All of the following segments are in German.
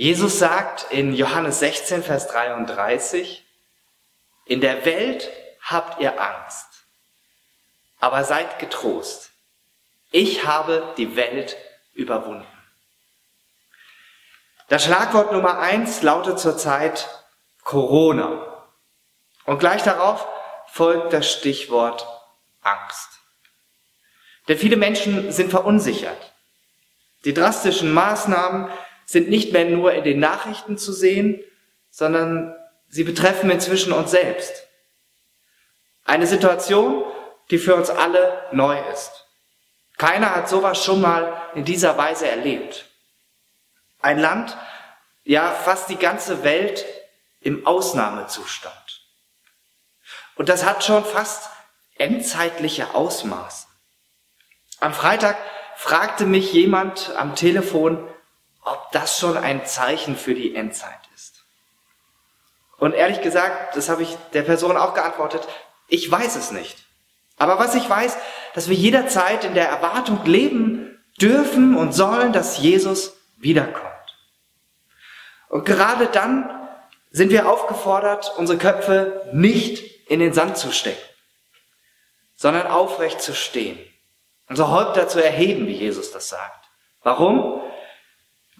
Jesus sagt in Johannes 16, Vers 33, in der Welt habt ihr Angst, aber seid getrost. Ich habe die Welt überwunden. Das Schlagwort Nummer eins lautet zurzeit Corona. Und gleich darauf folgt das Stichwort Angst. Denn viele Menschen sind verunsichert. Die drastischen Maßnahmen sind nicht mehr nur in den Nachrichten zu sehen, sondern sie betreffen inzwischen uns selbst. Eine Situation, die für uns alle neu ist. Keiner hat sowas schon mal in dieser Weise erlebt. Ein Land, ja fast die ganze Welt im Ausnahmezustand. Und das hat schon fast endzeitliche Ausmaße. Am Freitag fragte mich jemand am Telefon, ob das schon ein Zeichen für die Endzeit ist. Und ehrlich gesagt, das habe ich der Person auch geantwortet, ich weiß es nicht. Aber was ich weiß, dass wir jederzeit in der Erwartung leben dürfen und sollen, dass Jesus wiederkommt. Und gerade dann sind wir aufgefordert, unsere Köpfe nicht in den Sand zu stecken, sondern aufrecht zu stehen, unsere Häupter zu erheben, wie Jesus das sagt. Warum?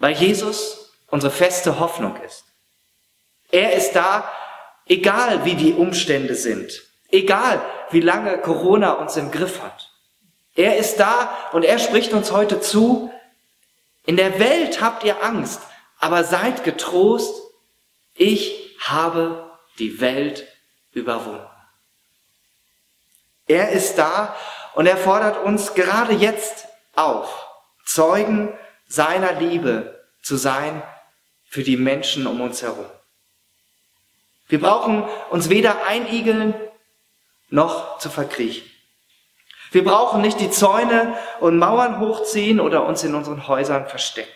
Weil Jesus unsere feste Hoffnung ist. Er ist da, egal wie die Umstände sind, egal wie lange Corona uns im Griff hat. Er ist da und er spricht uns heute zu, in der Welt habt ihr Angst, aber seid getrost, ich habe die Welt überwunden. Er ist da und er fordert uns gerade jetzt auf, Zeugen seiner Liebe zu sein für die Menschen um uns herum. Wir brauchen uns weder einigeln noch zu verkriechen. Wir brauchen nicht die Zäune und Mauern hochziehen oder uns in unseren Häusern verstecken.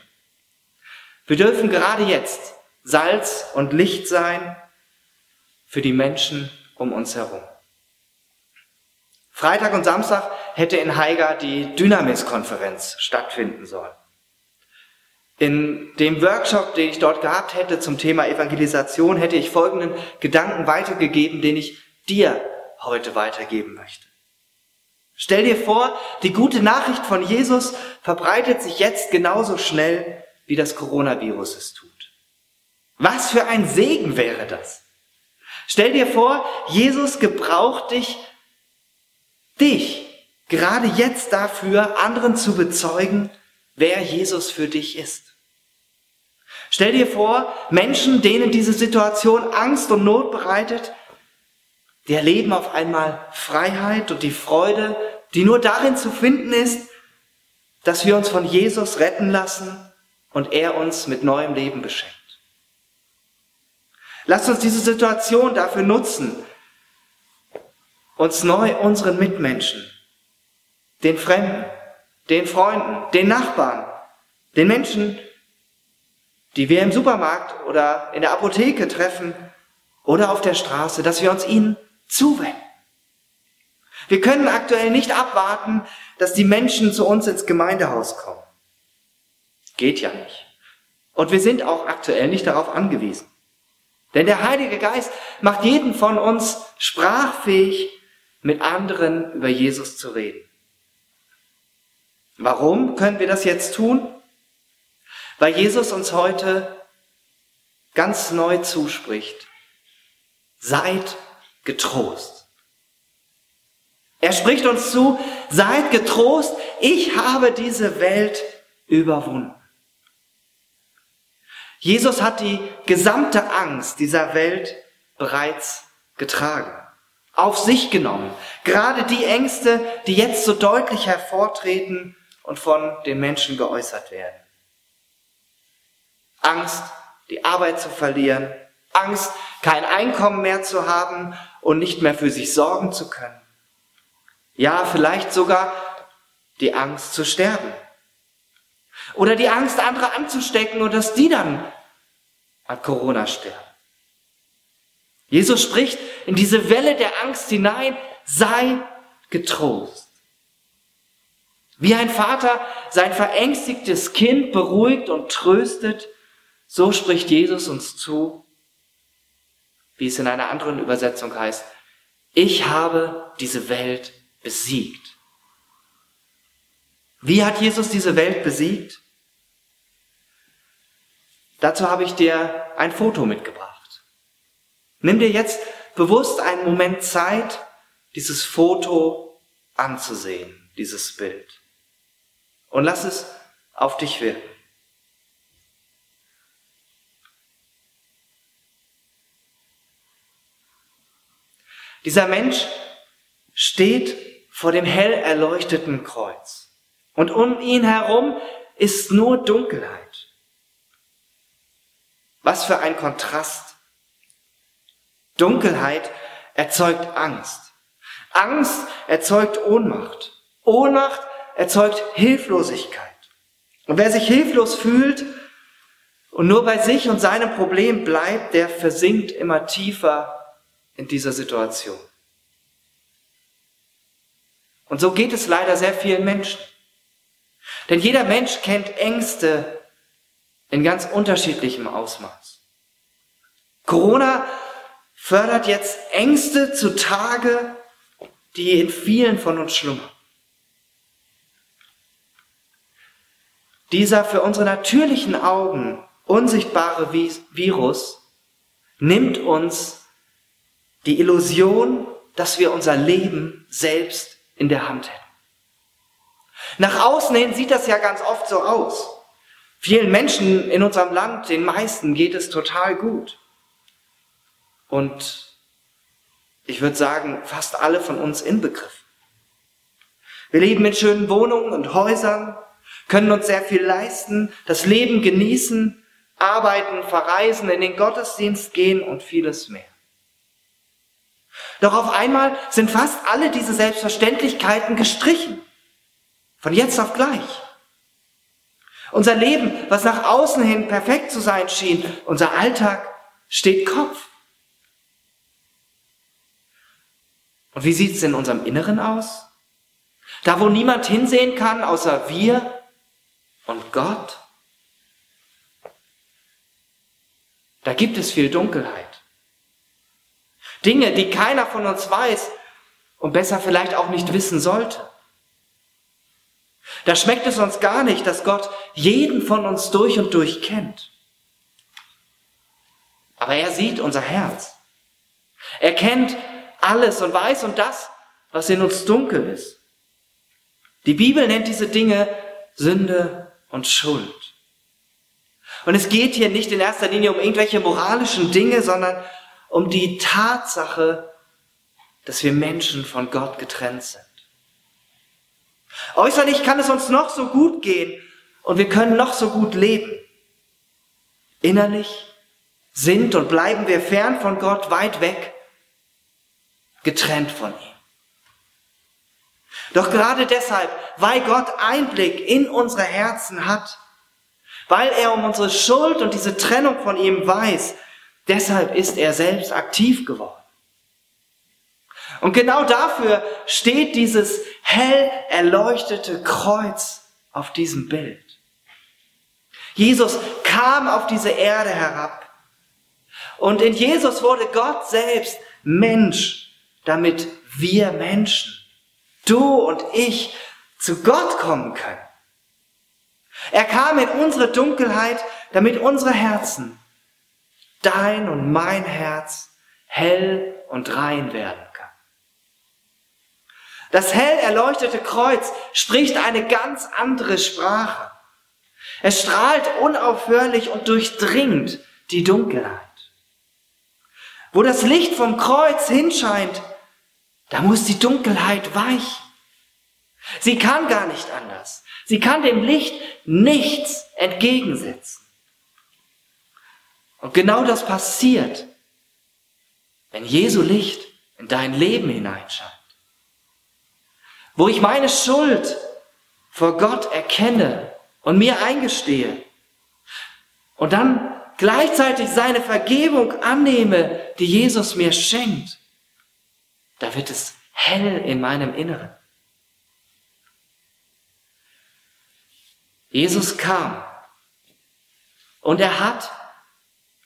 Wir dürfen gerade jetzt Salz und Licht sein für die Menschen um uns herum. Freitag und Samstag hätte in Haiger die Dynamis-Konferenz stattfinden sollen. In dem Workshop, den ich dort gehabt hätte zum Thema Evangelisation, hätte ich folgenden Gedanken weitergegeben, den ich dir heute weitergeben möchte. Stell dir vor, die gute Nachricht von Jesus verbreitet sich jetzt genauso schnell wie das Coronavirus es tut. Was für ein Segen wäre das? Stell dir vor, Jesus gebraucht dich, dich gerade jetzt dafür, anderen zu bezeugen, wer Jesus für dich ist. Stell dir vor, Menschen, denen diese Situation Angst und Not bereitet, die erleben auf einmal Freiheit und die Freude, die nur darin zu finden ist, dass wir uns von Jesus retten lassen und er uns mit neuem Leben beschenkt. Lasst uns diese Situation dafür nutzen, uns neu unseren Mitmenschen, den Fremden, den Freunden, den Nachbarn, den Menschen, die wir im Supermarkt oder in der Apotheke treffen oder auf der Straße, dass wir uns ihnen zuwenden. Wir können aktuell nicht abwarten, dass die Menschen zu uns ins Gemeindehaus kommen. Geht ja nicht. Und wir sind auch aktuell nicht darauf angewiesen. Denn der Heilige Geist macht jeden von uns sprachfähig, mit anderen über Jesus zu reden. Warum können wir das jetzt tun? Weil Jesus uns heute ganz neu zuspricht. Seid getrost. Er spricht uns zu, seid getrost, ich habe diese Welt überwunden. Jesus hat die gesamte Angst dieser Welt bereits getragen, auf sich genommen. Gerade die Ängste, die jetzt so deutlich hervortreten und von den Menschen geäußert werden. Angst, die Arbeit zu verlieren, Angst, kein Einkommen mehr zu haben und nicht mehr für sich sorgen zu können. Ja, vielleicht sogar die Angst zu sterben. Oder die Angst, andere anzustecken und dass die dann an Corona sterben. Jesus spricht in diese Welle der Angst hinein, sei getrost. Wie ein Vater sein verängstigtes Kind beruhigt und tröstet, So spricht Jesus uns zu, wie es in einer anderen Übersetzung heißt, ich habe diese Welt besiegt. Wie hat Jesus diese Welt besiegt? Dazu habe ich dir ein Foto mitgebracht. Nimm dir jetzt bewusst einen Moment Zeit, dieses Foto anzusehen, dieses Bild. Und lass es auf dich wirken. Dieser Mensch steht vor dem hell erleuchteten Kreuz. Und um ihn herum ist nur Dunkelheit. Was für ein Kontrast. Dunkelheit erzeugt Angst. Angst erzeugt Ohnmacht. Ohnmacht erzeugt Hilflosigkeit. Und wer sich hilflos fühlt und nur bei sich und seinem Problem bleibt, der versinkt immer tiefer in dieser Situation. Und so geht es leider sehr vielen Menschen. Denn jeder Mensch kennt Ängste in ganz unterschiedlichem Ausmaß. Corona fördert jetzt Ängste zutage, die in vielen von uns schlummern. Dieser für unsere natürlichen Augen unsichtbare Virus nimmt uns die Illusion, dass wir unser Leben selbst in der Hand hätten. Nach außen hin sieht das ja ganz oft so aus. Vielen Menschen in unserem Land, den meisten, geht es total gut. Und ich würde sagen, fast alle von uns inbegriffen. Wir leben in schönen Wohnungen und Häusern, können uns sehr viel leisten, das Leben genießen, arbeiten, verreisen, in den Gottesdienst gehen und vieles mehr. Doch auf einmal sind fast alle diese Selbstverständlichkeiten gestrichen. Von jetzt auf gleich. Unser Leben, was nach außen hin perfekt zu sein schien, unser Alltag steht Kopf. Und wie sieht es in unserem Inneren aus? Da, wo niemand hinsehen kann, außer wir und Gott, da gibt es viel Dunkelheit. Dinge, die keiner von uns weiß und besser vielleicht auch nicht wissen sollte. Da schmeckt es uns gar nicht, dass Gott jeden von uns durch und durch kennt. Aber er sieht unser Herz. Er kennt alles und weiß um das, was in uns dunkel ist. Die Bibel nennt diese Dinge Sünde und Schuld. Und es geht hier nicht in erster Linie um irgendwelche moralischen Dinge, sondern um die Tatsache, dass wir Menschen von Gott getrennt sind. Äußerlich kann es uns noch so gut gehen und wir können noch so gut leben. Innerlich sind und bleiben wir fern von Gott, weit weg, getrennt von ihm. Doch gerade deshalb, weil Gott Einblick in unsere Herzen hat, weil er um unsere Schuld und diese Trennung von ihm weiß, deshalb ist er selbst aktiv geworden. Und genau dafür steht dieses hell erleuchtete Kreuz auf diesem Bild. Jesus kam auf diese Erde herab. Und in Jesus wurde Gott selbst Mensch, damit wir Menschen, du und ich, zu Gott kommen können. Er kam in unsere Dunkelheit, damit unsere Herzen, dein und mein Herz, hell und rein werden. Das hell erleuchtete Kreuz spricht eine ganz andere Sprache. Es strahlt unaufhörlich und durchdringt die Dunkelheit. Wo das Licht vom Kreuz hinscheint, da muss die Dunkelheit weichen. Sie kann gar nicht anders. Sie kann dem Licht nichts entgegensetzen. Und genau das passiert, wenn Jesu Licht in dein Leben hineinscheint wo ich meine Schuld vor Gott erkenne und mir eingestehe und dann gleichzeitig seine Vergebung annehme, die Jesus mir schenkt, da wird es hell in meinem Inneren. Jesus kam Und er hat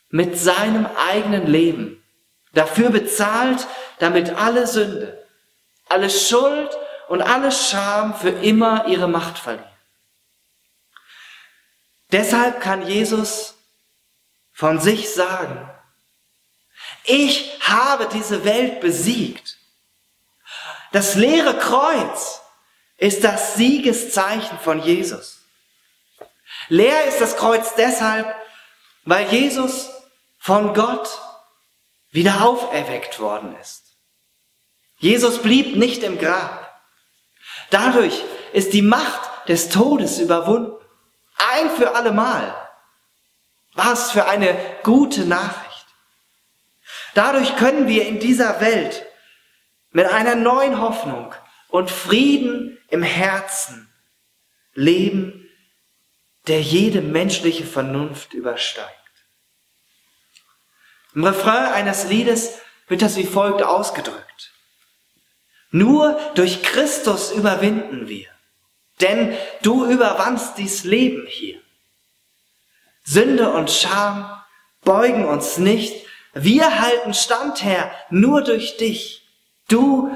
mit seinem eigenen Leben dafür bezahlt, damit alle Sünde, alle Schuld und alle Scham für immer ihre Macht verlieren. Deshalb kann Jesus von sich sagen, ich habe diese Welt besiegt. Das leere Kreuz ist das Siegeszeichen von Jesus. Leer ist das Kreuz deshalb, weil Jesus von Gott wieder auferweckt worden ist. Jesus blieb nicht im Grab. Dadurch ist die Macht des Todes überwunden. Ein für allemal. Was für eine gute Nachricht. Dadurch können wir in dieser Welt mit einer neuen Hoffnung und Frieden im Herzen leben, der jede menschliche Vernunft übersteigt. Im Refrain eines Liedes wird das wie folgt ausgedrückt. Nur durch Christus überwinden wir, denn du überwandst dies Leben hier. Sünde und Scham beugen uns nicht, wir halten stand, Herr, nur durch dich. Du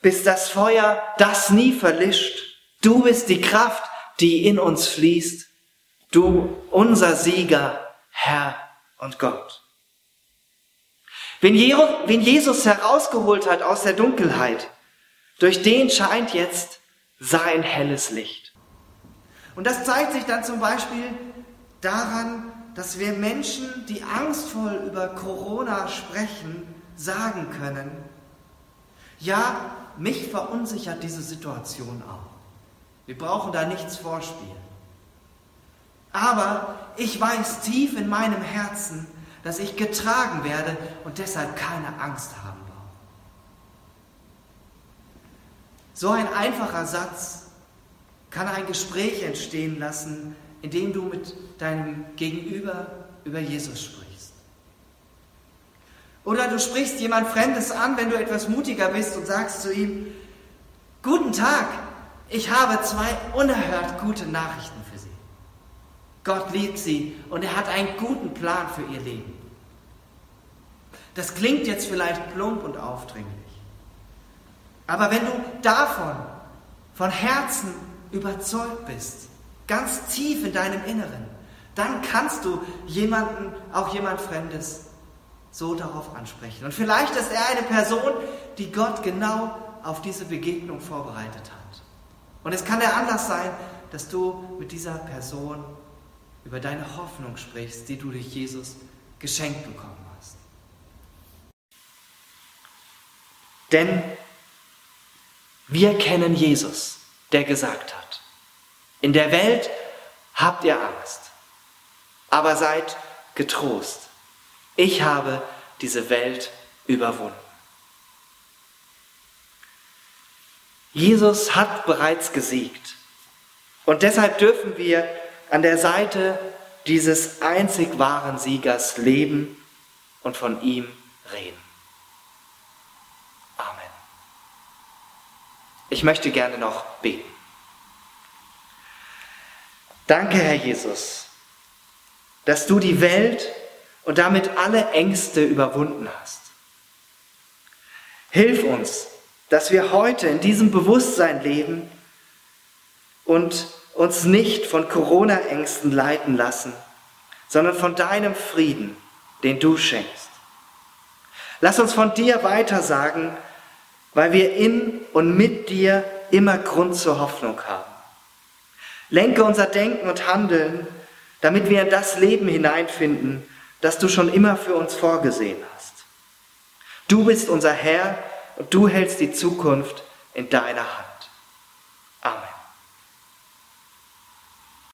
bist das Feuer, das nie verlischt. Du bist die Kraft, die in uns fließt. Du, unser Sieger, Herr und Gott. Wen Jesus herausgeholt hat aus der Dunkelheit, durch den scheint jetzt sein helles Licht. Und das zeigt sich dann zum Beispiel daran, dass wir Menschen, die angstvoll über Corona sprechen, sagen können, ja, mich verunsichert diese Situation auch. Wir brauchen da nichts vorspielen. Aber ich weiß tief in meinem Herzen, dass ich getragen werde und deshalb keine Angst haben brauche. So ein einfacher Satz kann ein Gespräch entstehen lassen, in dem du mit deinem Gegenüber über Jesus sprichst. Oder du sprichst jemand Fremdes an, wenn du etwas mutiger bist und sagst zu ihm, guten Tag, ich habe zwei unerhört gute Nachrichten für Sie. Gott liebt Sie und er hat einen guten Plan für Ihr Leben. Das klingt jetzt vielleicht plump und aufdringlich. Aber wenn du davon von Herzen überzeugt bist, ganz tief in deinem Inneren, dann kannst du jemanden, auch jemand Fremdes, so darauf ansprechen. Und vielleicht ist er eine Person, die Gott genau auf diese Begegnung vorbereitet hat. Und es kann der Anlass sein, dass du mit dieser Person über deine Hoffnung sprichst, die du durch Jesus geschenkt bekommen hast. Denn wir kennen Jesus, der gesagt hat, in der Welt habt ihr Angst, aber seid getrost. Ich habe diese Welt überwunden. Jesus hat bereits gesiegt. Und deshalb dürfen wir an der Seite dieses einzig wahren Siegers leben und von ihm reden. Amen. Ich möchte gerne noch beten. Danke, Herr Jesus, dass du die Welt und damit alle Ängste überwunden hast. Hilf uns, dass wir heute in diesem Bewusstsein leben und uns nicht von Corona-Ängsten leiten lassen, sondern von deinem Frieden, den du schenkst. Lass uns von dir weitersagen, weil wir in und mit dir immer Grund zur Hoffnung haben. Lenke unser Denken und Handeln, damit wir in das Leben hineinfinden, das du schon immer für uns vorgesehen hast. Du bist unser Herr und du hältst die Zukunft in deiner Hand.